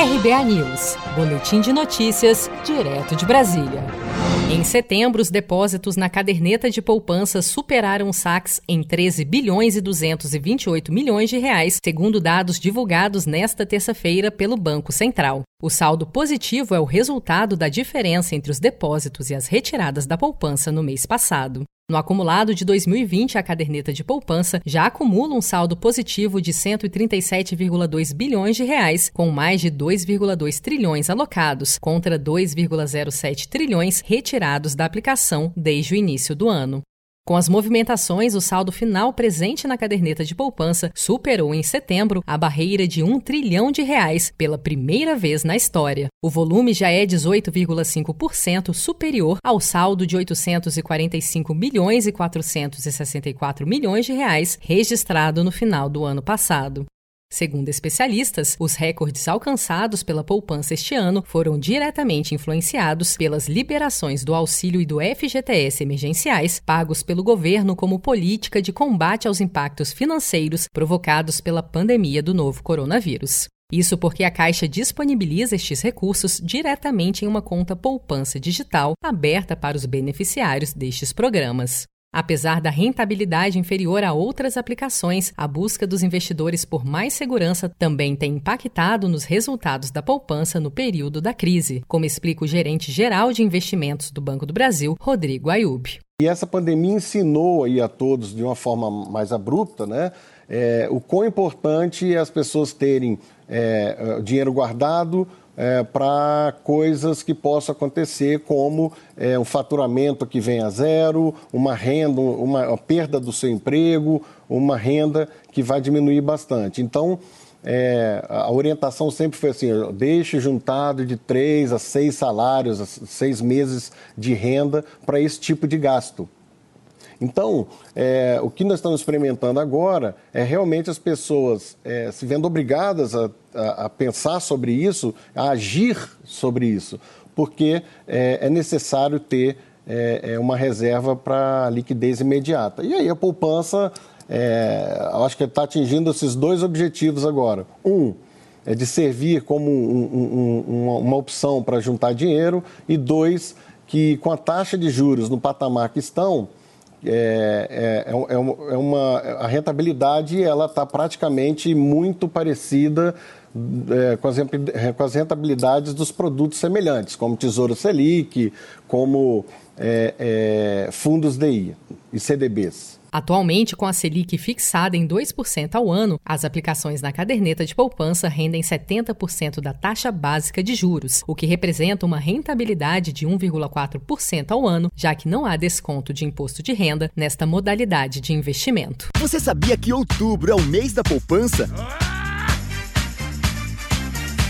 RBA News, Boletim de Notícias, direto de Brasília. Em setembro, os depósitos na caderneta de poupança superaram saques em 13 bilhões e 228 milhões de reais, segundo dados divulgados nesta terça-feira pelo Banco Central. O saldo positivo é o resultado da diferença entre os depósitos e as retiradas da poupança no mês passado. No acumulado de 2020, a caderneta de poupança já acumula um saldo positivo de 137,2 bilhões de reais, com mais de 2,2 trilhões alocados, contra 2,07 trilhões retirados da aplicação desde o início do ano. Com as movimentações, o saldo final presente na caderneta de poupança superou em setembro a barreira de um trilhão de reais pela primeira vez na história. O volume já é 18,5% superior ao saldo de 845 milhões e 464 milhões de reais registrado no final do ano passado. Segundo especialistas, os recordes alcançados pela poupança este ano foram diretamente influenciados pelas liberações do auxílio e do FGTS emergenciais pagos pelo governo como política de combate aos impactos financeiros provocados pela pandemia do novo coronavírus. Isso porque a Caixa disponibiliza estes recursos diretamente em uma conta poupança digital aberta para os beneficiários destes programas. Apesar da rentabilidade inferior a outras aplicações, a busca dos investidores por mais segurança também tem impactado nos resultados da poupança no período da crise, como explica o gerente geral de investimentos do Banco do Brasil, Rodrigo Ayub. E essa pandemia ensinou aí a todos de uma forma mais abrupta, né? É, o quão importante é as pessoas terem é, dinheiro guardado, é, para coisas que possam acontecer, como é, um faturamento que vem a zero, uma renda, uma, uma perda do seu emprego, uma renda que vai diminuir bastante. Então, é, a orientação sempre foi assim: deixe juntado de três a seis salários, seis meses de renda para esse tipo de gasto. Então, é, o que nós estamos experimentando agora é realmente as pessoas é, se vendo obrigadas a, a, a, pensar sobre isso, a agir sobre isso, porque é, é necessário ter é, é, uma reserva para liquidez imediata. E aí a poupança, é, acho que está atingindo esses dois objetivos agora. Um, é de servir como um, um, uma, uma opção para juntar dinheiro, e dois, que com a taxa de juros no patamar que estão, é, é, é, é, uma, a rentabilidade ela está praticamente muito parecida é, com, as, com, as, rentabilidades dos produtos semelhantes, como Tesouro Selic, como é, é, fundos DI e CDBs. Atualmente, com a Selic fixada em 2% ao ano, as aplicações na caderneta de poupança rendem 70% da taxa básica de juros, o que representa uma rentabilidade de 1,4% ao ano, já que não há desconto de imposto de renda nesta modalidade de investimento. Você sabia que outubro é o mês da poupança?